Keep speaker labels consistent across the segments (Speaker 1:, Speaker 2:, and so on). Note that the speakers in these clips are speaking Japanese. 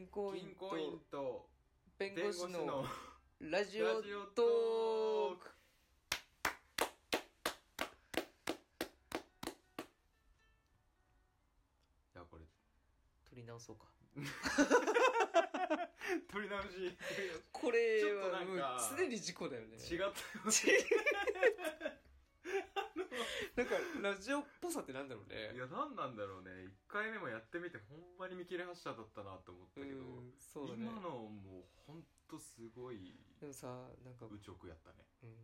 Speaker 1: 銀行員
Speaker 2: 銀行員
Speaker 1: と
Speaker 2: と
Speaker 1: 弁
Speaker 2: 弁護士
Speaker 1: の
Speaker 2: の
Speaker 1: ラジオ
Speaker 2: ラジオ
Speaker 1: ト
Speaker 2: トー
Speaker 1: ーク
Speaker 2: いやこれ。
Speaker 1: 取り直そうか。
Speaker 2: 取り直し。違っ
Speaker 1: これ
Speaker 2: ちょっとな
Speaker 1: はもう
Speaker 2: んか
Speaker 1: 常に事故だよね。
Speaker 2: たよ
Speaker 1: なんかラジオっぽさってなんだろうね。
Speaker 2: いや何なんだろうね。1回目もやってみてほんまに見切れ発車だったなと思った
Speaker 1: う
Speaker 2: けど、
Speaker 1: んそうだね。
Speaker 2: 今のもうほんとすごい
Speaker 1: でもさなんか
Speaker 2: 愚直やったね。
Speaker 1: うん。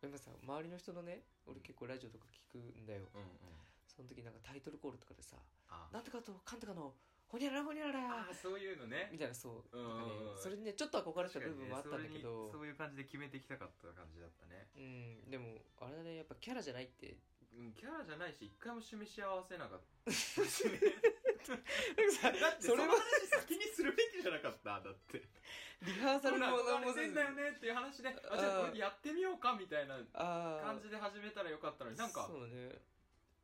Speaker 1: でもさ周りの人のね俺結構ラジオとか聞くんだよ。
Speaker 2: うんうん。
Speaker 1: その時なんかタイトルコールとかでさ
Speaker 2: あ「
Speaker 1: なんとかとかんとかのほにゃららほにゃら。ら
Speaker 2: あ」そういうのね。
Speaker 1: みたいなそう。
Speaker 2: うん
Speaker 1: ねそれにねちょっと憧れてた部分もあったんだけど。
Speaker 2: そういう感じで決めていきたかった感じだったね。
Speaker 1: うんでもあれだねやっぱキャラじゃないって。
Speaker 2: うんキャラじゃないし一回も示し合わせなかった。だってそ
Speaker 1: それは
Speaker 2: 先にするべきじゃなかっただって。
Speaker 1: リハーサルも
Speaker 2: ほら
Speaker 1: 何もせ
Speaker 2: んだよねっていう話であじゃあこれやってみようかみたいな
Speaker 1: ああ
Speaker 2: 感じで始めたらよかったのになんか
Speaker 1: そうだね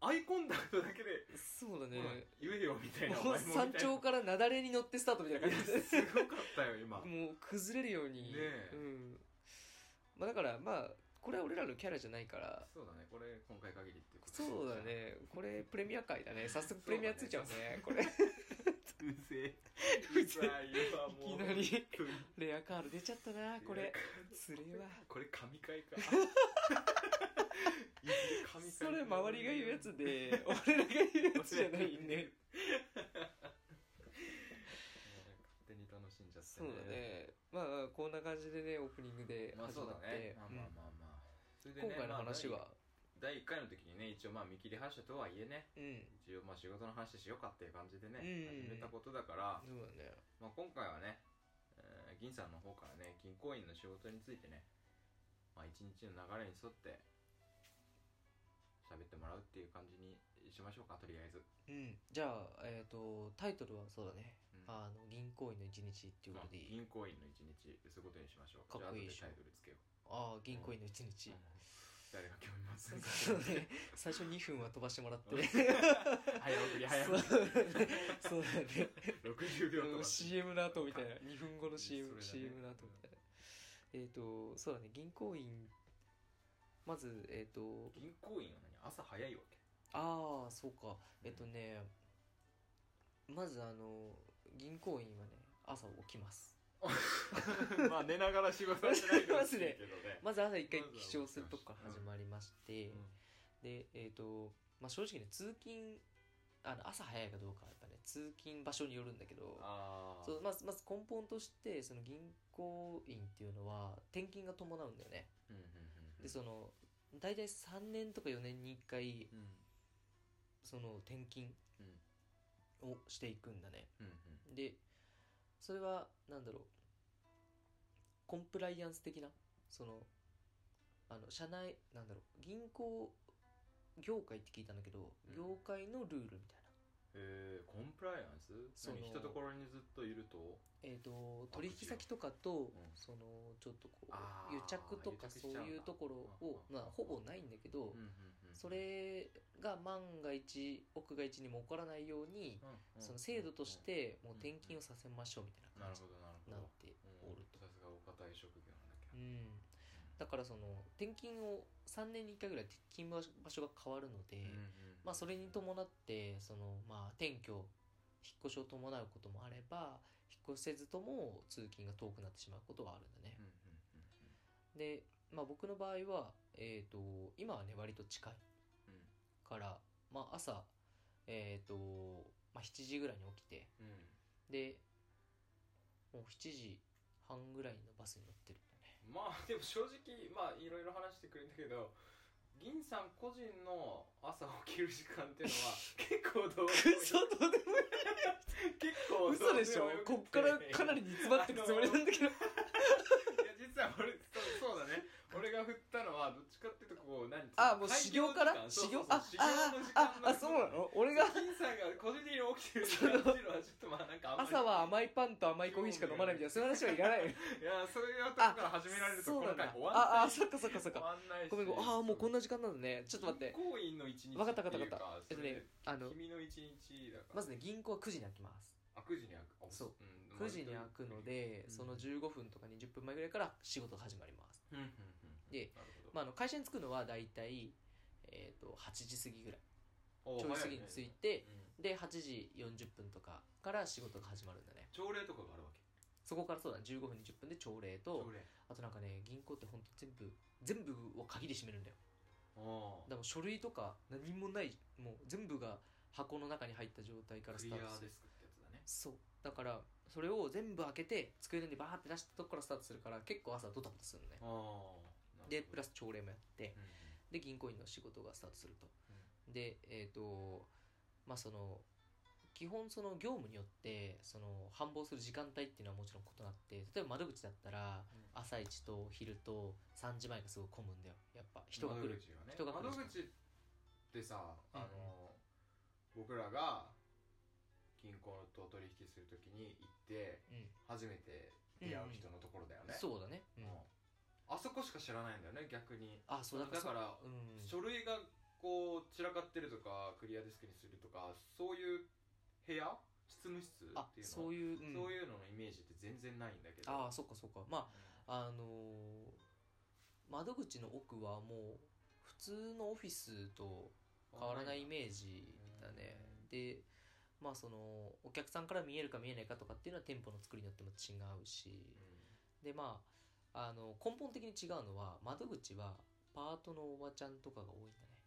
Speaker 2: アイコンタクトだけで
Speaker 1: そうだ
Speaker 2: ほら
Speaker 1: ね
Speaker 2: 言えよみたいな
Speaker 1: もう山頂から雪崩に乗ってスタートみたいな。感じ
Speaker 2: すごかったよ今。
Speaker 1: でもう崩れるように。うん。まあだからまあこれは俺らのキャラじゃないから。
Speaker 2: そうだね。これ今回限りっていうこと
Speaker 1: そうだね。これプレミア回だね。早速プレミアついちゃうね。これ
Speaker 2: うざいわもう
Speaker 1: いきなりレアカード出ちゃったなこれ。つれえわ。
Speaker 2: これ神回か。
Speaker 1: それ周りが言うやつで俺らが言うやつじゃないね。
Speaker 2: 勝手に楽しんじゃって
Speaker 1: そうだね。まあこんな感じでねオープニングで始まって、
Speaker 2: まあ
Speaker 1: うん
Speaker 2: まあまあまあそれで
Speaker 1: 今回の話は、
Speaker 2: 第1回の時にね一応まあ見切り発車とはいえね
Speaker 1: うん。
Speaker 2: 一応まあ仕事の話しようかっていう感じでね
Speaker 1: うん。
Speaker 2: 始めたことだから、
Speaker 1: そうだね。
Speaker 2: まあ、今回はね、えー銀さんの方からね銀行員の仕事についてね、まあ、一日の流れに沿って喋ってもらうっていう感じにしましょうかとりあえず。
Speaker 1: うん。じゃあえっ、とタイトルはそうだね、
Speaker 2: うん。
Speaker 1: あの銀行員の一日っていうことでいい？
Speaker 2: 銀行員の一日そういうことにしましょう。
Speaker 1: かっこいいでしょ。
Speaker 2: じゃあ後でタイトルつけよ
Speaker 1: ああ銀行員の一日、
Speaker 2: う、誰が興味ます
Speaker 1: そうね。最初2分は飛ばしてもらって。
Speaker 2: 早送り早送り。
Speaker 1: そうだね。そうだね。
Speaker 2: 60秒と
Speaker 1: うん
Speaker 2: か
Speaker 1: CM の後みたいな。2分後の CM,、
Speaker 2: それだね。
Speaker 1: CM の後みたいな。えっ、とそうだね。銀行員。まずえっ、と
Speaker 2: 銀行員は何？朝早いわけ？
Speaker 1: ああそうか。えっ、とねまずあの銀行員はね朝起きます
Speaker 2: まあ寝ながら仕事はしないでほしいけどね。
Speaker 1: まず朝一回起床するとこから始まりまして、
Speaker 2: うん。
Speaker 1: でえっ、とまあ正直ね通勤あの朝早いかどうかはやっぱね通勤場所によるんだけどそうまずまず根本としてその銀行員っていうのは転勤が伴うんだよね。
Speaker 2: うんうんうん
Speaker 1: でその大体3年とか4年に1回
Speaker 2: うん。
Speaker 1: その転勤
Speaker 2: うん。
Speaker 1: をしていくんだね。
Speaker 2: うんうん。
Speaker 1: でそれはなんだろう。コンプライアンス的な？そのあの社内なんだろう。銀行業界って聞いたんだけど、
Speaker 2: うん。
Speaker 1: 業界のルールみたいな。
Speaker 2: えー、コンプライアンス？
Speaker 1: その
Speaker 2: 何一ところにずっといると？
Speaker 1: えー、と取引先とかと、
Speaker 2: ん。
Speaker 1: そのちょっとこ
Speaker 2: あー
Speaker 1: う癒着とか
Speaker 2: 癒着し
Speaker 1: そう
Speaker 2: ちゃうんだ。
Speaker 1: いうところを
Speaker 2: うん
Speaker 1: まあほぼないんだけど、
Speaker 2: うんうんうん
Speaker 1: それが万が一奥が一にも起こらないように、その制度としてもう転勤をさせましょうみたいな感じになっておると。
Speaker 2: うんさすがお堅い職業なんだけど。
Speaker 1: うん、だからその転勤を3年に1回ぐらい勤務場所が変わるので、まあ、それに伴ってその、まあ、転居引っ越しを伴うこともあれば引っ越せずとも通勤が遠くなってしまうことはあるんだね。で、まあ、僕の場合は、えー、と今はね割と近いから、まあ、朝、えーとまあ、7時ぐらいに起きて
Speaker 2: うん。
Speaker 1: でもう7時半ぐらいのバスに乗ってるんだね。
Speaker 2: まあでも正直まあいろいろ話してくれるんだけど銀さん個人の朝起きる時間っていうのは 結構どう
Speaker 1: 嘘どうでもいい。
Speaker 2: 結構
Speaker 1: 嘘でしょ？こってからかなり煮詰まってるつもりなんだけど。
Speaker 2: いや実は俺俺が振ったのはどっちかっていうとこう何
Speaker 1: あもう修行から？
Speaker 2: 開
Speaker 1: 修行ああああそうなの？俺が？
Speaker 2: 金さんが個人的に起きてるっていうのはちょっとまあなんか
Speaker 1: 朝は甘いパンと甘いコーヒーしか飲まないみたいなそういう話はいらない。よ
Speaker 2: いやそういうとこから始められるとこの回終わんない
Speaker 1: ああそっかそっかそっ
Speaker 2: 終
Speaker 1: かごめんごめん。ああもうこんな時間なんだね。ちょっと待って。
Speaker 2: 銀行員の一日
Speaker 1: 分かった分かった分か
Speaker 2: っ
Speaker 1: ったえっとねあの
Speaker 2: 君の一日だから。
Speaker 1: まずね銀行は9時に開きます。
Speaker 2: あ9時に開く。あ
Speaker 1: そう。
Speaker 2: うん
Speaker 1: 9時に開くので、
Speaker 2: うん。
Speaker 1: その15分とか20分前ぐらいから仕事が始まります、
Speaker 2: うんうんうん
Speaker 1: でまあ、あの会社に着くのは大体、えー、と8時過ぎぐらい。
Speaker 2: お
Speaker 1: ちょい過ぎに着いて、
Speaker 2: うん。
Speaker 1: で8時40分とかから仕事が始まるんだね。
Speaker 2: 朝礼とかがあるわけ？
Speaker 1: そこからそうだね。15分20分で朝礼と
Speaker 2: 朝礼。
Speaker 1: あとなんかね銀行って本当全部全部を鍵で閉めるんだよ。
Speaker 2: あ
Speaker 1: だからもう書類とか何もないもう全部が箱の中に入った状態からスタートする。
Speaker 2: デスクってやつだね。
Speaker 1: そう。だからそれを全部開けて机の上にバーって出したとこからスタートするから結構朝ドタバタするのね。
Speaker 2: ああ
Speaker 1: でプラス朝礼もやって
Speaker 2: うん
Speaker 1: で銀行員の仕事がスタートすると。でえっ、とまあその基本その業務によってその繁忙する時間帯っていうのはもちろん異なって例えば窓口だったら朝一と昼と3時前がすごい混むんだよ。やっぱ人が来る。
Speaker 2: ね。
Speaker 1: 人が来る
Speaker 2: 窓口ってさ
Speaker 1: うん
Speaker 2: あの僕らが銀行と取引するときに行って
Speaker 1: うん、
Speaker 2: 初めて出会う人のところだよね。
Speaker 1: そうだね、うん。
Speaker 2: うんあそこしか知らないんだよね逆に。
Speaker 1: あそう
Speaker 2: だから
Speaker 1: うん。
Speaker 2: 書類がこう散らかってるとかクリアデスクにするとかそういう部屋？執務室っていうの？
Speaker 1: あそういう、うん。
Speaker 2: そういうののイメージって全然ないんだけど。
Speaker 1: ああそっかそっか。まああのー窓口の奥はもう普通のオフィスと変わらないイメージだね。でまあそのお客さんから見えるか見えないかとかっていうのは店舗の作りによっても違うし。でまああの根本的に違うのは窓口はパートのおばちゃんとかが多いんだね。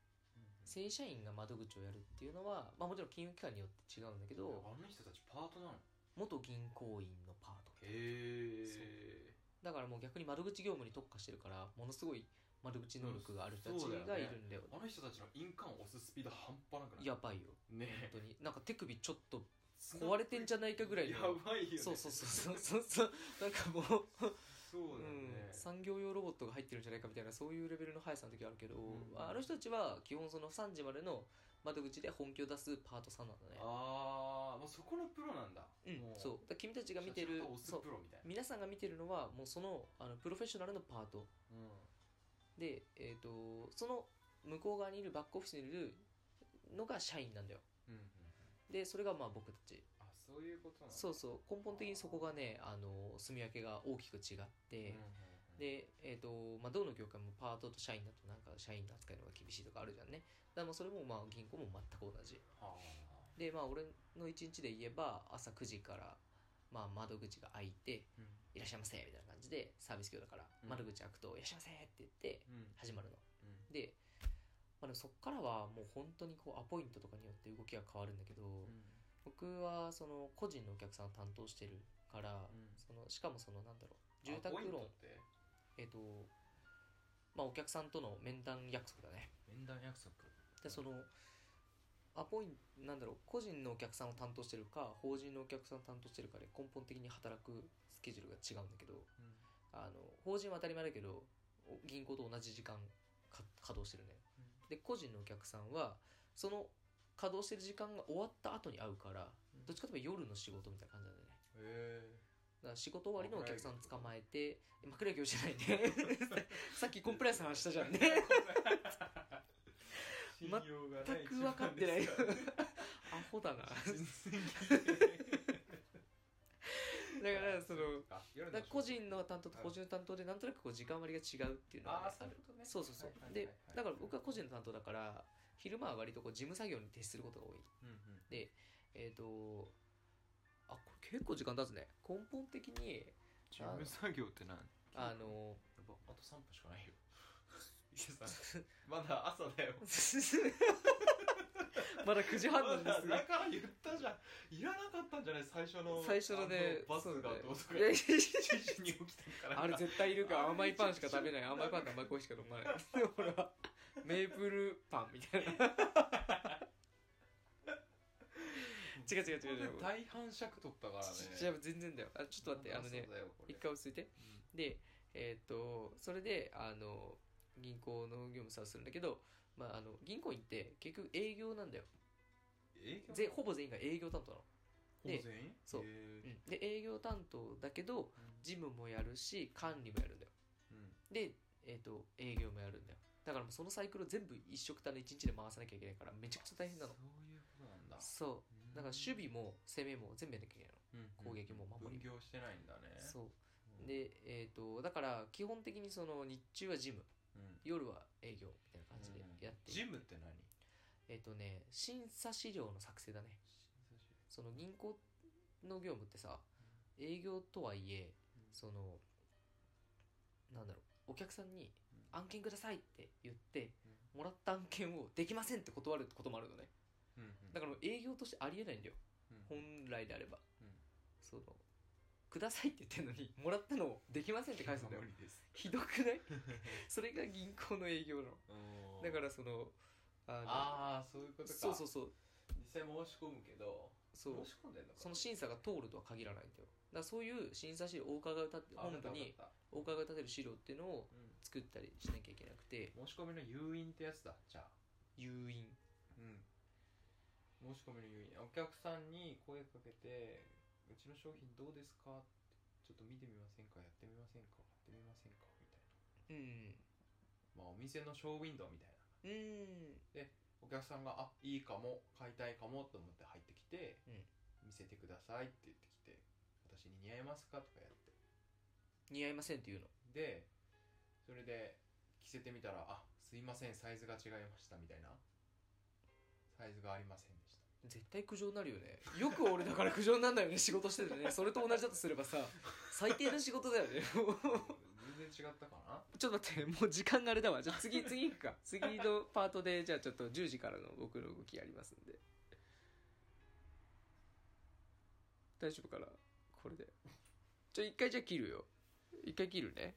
Speaker 1: 正社員が窓口をやるっていうのは、まあ、もちろん金融機関によって違うんだけど
Speaker 2: あの人たちパートなの？
Speaker 1: 元銀行員のパート
Speaker 2: へえ
Speaker 1: だからもう逆に窓口業務に特化してるからものすごい窓口能力がある人たち
Speaker 2: そうだよね。
Speaker 1: がいるんだよ
Speaker 2: あの人たちの印鑑を押すスピード半端なくない？
Speaker 1: やばいよ。
Speaker 2: ね
Speaker 1: 本当に。なんか手首ちょっと壊れてんじゃないかぐらいの。
Speaker 2: やばいよね。
Speaker 1: そうそうそうそうそうそう。なんかもう、
Speaker 2: そうだよ
Speaker 1: うん。
Speaker 2: ね、
Speaker 1: 産業用ロボットが入ってるんじゃないかみたいなそういうレベルの速さの時あるけど、
Speaker 2: うん。
Speaker 1: あの人たちは基本その3時までの窓口で本気を出すパートさんなんだね。
Speaker 2: ああもうそこのプロなんだ。
Speaker 1: うん
Speaker 2: も
Speaker 1: そう。だ君たちが見てるそう皆さんが見てるのはもうそのあのプロフェッショナルのパート。
Speaker 2: うん。
Speaker 1: で、えー、とその向こう側にいるバックオフィスにいるのが社員なんだよ。
Speaker 2: うんうん
Speaker 1: でそれがまあ僕たち。
Speaker 2: あそういうことなんだ。
Speaker 1: そうそう。根本的にそこがねあの住み分けが大きく違って、で、えーとまあ、どの業界もパートと社員だとなんか社員の扱いの方が厳しいとかあるじゃんね。だからそれもまあ銀行も全く同じ。
Speaker 2: は
Speaker 1: でまあ俺の一日で言えば朝9時から、まあ、窓口が開いて
Speaker 2: あうん「
Speaker 1: いらっしゃいませ」みたいな感じでサービス業だから
Speaker 2: うん。
Speaker 1: 窓口開くと「いらっしゃいませ」って言って
Speaker 2: うん。
Speaker 1: 始まるの。
Speaker 2: うん。
Speaker 1: で,、まあ、でもそっからはもう本当にこうアポイントとかによって動きが変わるんだけど、僕はその個人のお客さんを担当してるから、
Speaker 2: うん。
Speaker 1: そのしかもそのなんだろう住宅ローン
Speaker 2: って？
Speaker 1: えっ、とまあお客さんとの面談約束だね。
Speaker 2: 面談約束。
Speaker 1: でそのアポイントなんだろう個人のお客さんを担当してるか法人のお客さんを担当してるかで根本的に働くスケジュールが違うんだけどあの法人は当たり前だけどお銀行と同じ時間か稼働してるね。で個人のお客さんはその稼働してる時間が終わった後に会うから
Speaker 2: うん。
Speaker 1: どっちかというと夜の仕事みたいな感じなんだよね。
Speaker 2: へ
Speaker 1: だから仕事終わりのお客さん捕まえてえ枕業じゃないね さっきコンプライアンスの話したじゃんね。全く分かってない。アホだな。だからその個人の担当と法人の担当でなんとなくこう時間割が違うっていうのは、ね、
Speaker 2: ああそう
Speaker 1: そうそうそう、
Speaker 2: はいはいはい
Speaker 1: で
Speaker 2: はい。
Speaker 1: だから僕は個人の担当だから昼間は割とこう事務作業に徹することが多い。
Speaker 2: うんうん
Speaker 1: でえっ、とあこれ結構時間経つね。根本的に
Speaker 2: 事務作業って何？
Speaker 1: あの
Speaker 2: あと3分しかないよ。まだ朝だよ。
Speaker 1: まだ9時半なんです
Speaker 2: だから言ったじゃん。いらなかったんじゃない？最初の
Speaker 1: 最初のね
Speaker 2: あバスがどうとか。
Speaker 1: いやいやいや
Speaker 2: 7時に起きてるから。
Speaker 1: あれ絶対いるから甘いパンしか食べない。甘いパンと甘いコーヒーしか飲まない。ほらメープルパンみたいな。違う違う違う違う。
Speaker 2: 大半尺取ったからね。
Speaker 1: 違う全然だよ。あちょっと待ってあのね一回落ち着いて。でえーっとそれであの銀行の業務さするんだけど、まあ、あの銀行員って結局営業なんだよ。
Speaker 2: 営業？
Speaker 1: ぜほぼ全員が営業担当なの、で
Speaker 2: ほぼ全員？
Speaker 1: そう。
Speaker 2: へ
Speaker 1: うん、で営業担当だけど事務もやるし管理もやるんだよ。
Speaker 2: ーうん。
Speaker 1: で、えー、と営業もやるんだよだからもうそのサイクルを全部一色単の一日で回さなきゃいけないからめちゃくちゃ大変なの。
Speaker 2: そういうことなんだ。
Speaker 1: そう。
Speaker 2: うん。
Speaker 1: だから守備も攻めも全部やんなきゃいけない攻撃も守り。も
Speaker 2: 分業してないんだね。
Speaker 1: のそう。
Speaker 2: うん。
Speaker 1: でえっ、とだから基本的にその日中はジム。
Speaker 2: うん。
Speaker 1: 夜は営業みたいな感じでやって、
Speaker 2: ジムって何？
Speaker 1: えっ、とね審査資料の作成だね。その銀行の業務ってさ営業とはいえそのなんだろうお客さんに
Speaker 2: うん
Speaker 1: 案件くださいって言ってもらった案件をできませんって断ることもあるのね。
Speaker 2: うんうん。
Speaker 1: だから営業としてありえないんだよ。
Speaker 2: うん。
Speaker 1: 本来であれば。
Speaker 2: うん。
Speaker 1: そのくださいって言ってんのにもらったのをできませんって返すんだよ。ひどくない？それが銀行の営業なの。だからそのあの
Speaker 2: ああそういうことか。
Speaker 1: そうそうそう。
Speaker 2: 実際申し込むけど
Speaker 1: そう。
Speaker 2: 申し込んでんのか。
Speaker 1: その審査が通るとは限らないんだよ。だからそういう審査資料お伺いを立て
Speaker 2: あ
Speaker 1: 本部にお伺いを立てる資料っていうのを
Speaker 2: たうん
Speaker 1: 作ったりしなきゃいけなくて。
Speaker 2: 申し込みの誘引ってやつだ。じゃあ。
Speaker 1: 誘引。
Speaker 2: うん。申し込みの誘引。お客さんに声かけて「うちの商品どうですか?」って「ちょっと見てみませんか。やってみませんか。買ってみませんか?」みたい
Speaker 1: うん。
Speaker 2: なまあお店のショーウィンドウみたいな。
Speaker 1: うん。
Speaker 2: お客さんが「あいいかも。買いたいかも」と思って入ってきて
Speaker 1: うん「
Speaker 2: 見せてください」って言ってきて「私に似合いますか?」とかやって。
Speaker 1: 似合いませんっていうの？
Speaker 2: でそれで着せてみたら「あすいませんサイズが違いました」みたいな。サイズがありませんでした。
Speaker 1: 絶対苦情になるよね。よく俺だから苦情になんだよね 仕事しててね。それと同じだとすればさ最低な仕事だよね。
Speaker 2: 全然違ったかな？
Speaker 1: ちょっと待ってもう時間があれだわ。じゃあ次次行くか。次のパートでじゃあちょっと10時からの僕の動きやりますんで。大丈夫かな？これで。ちょ一回じゃあ切るよ。一回切るね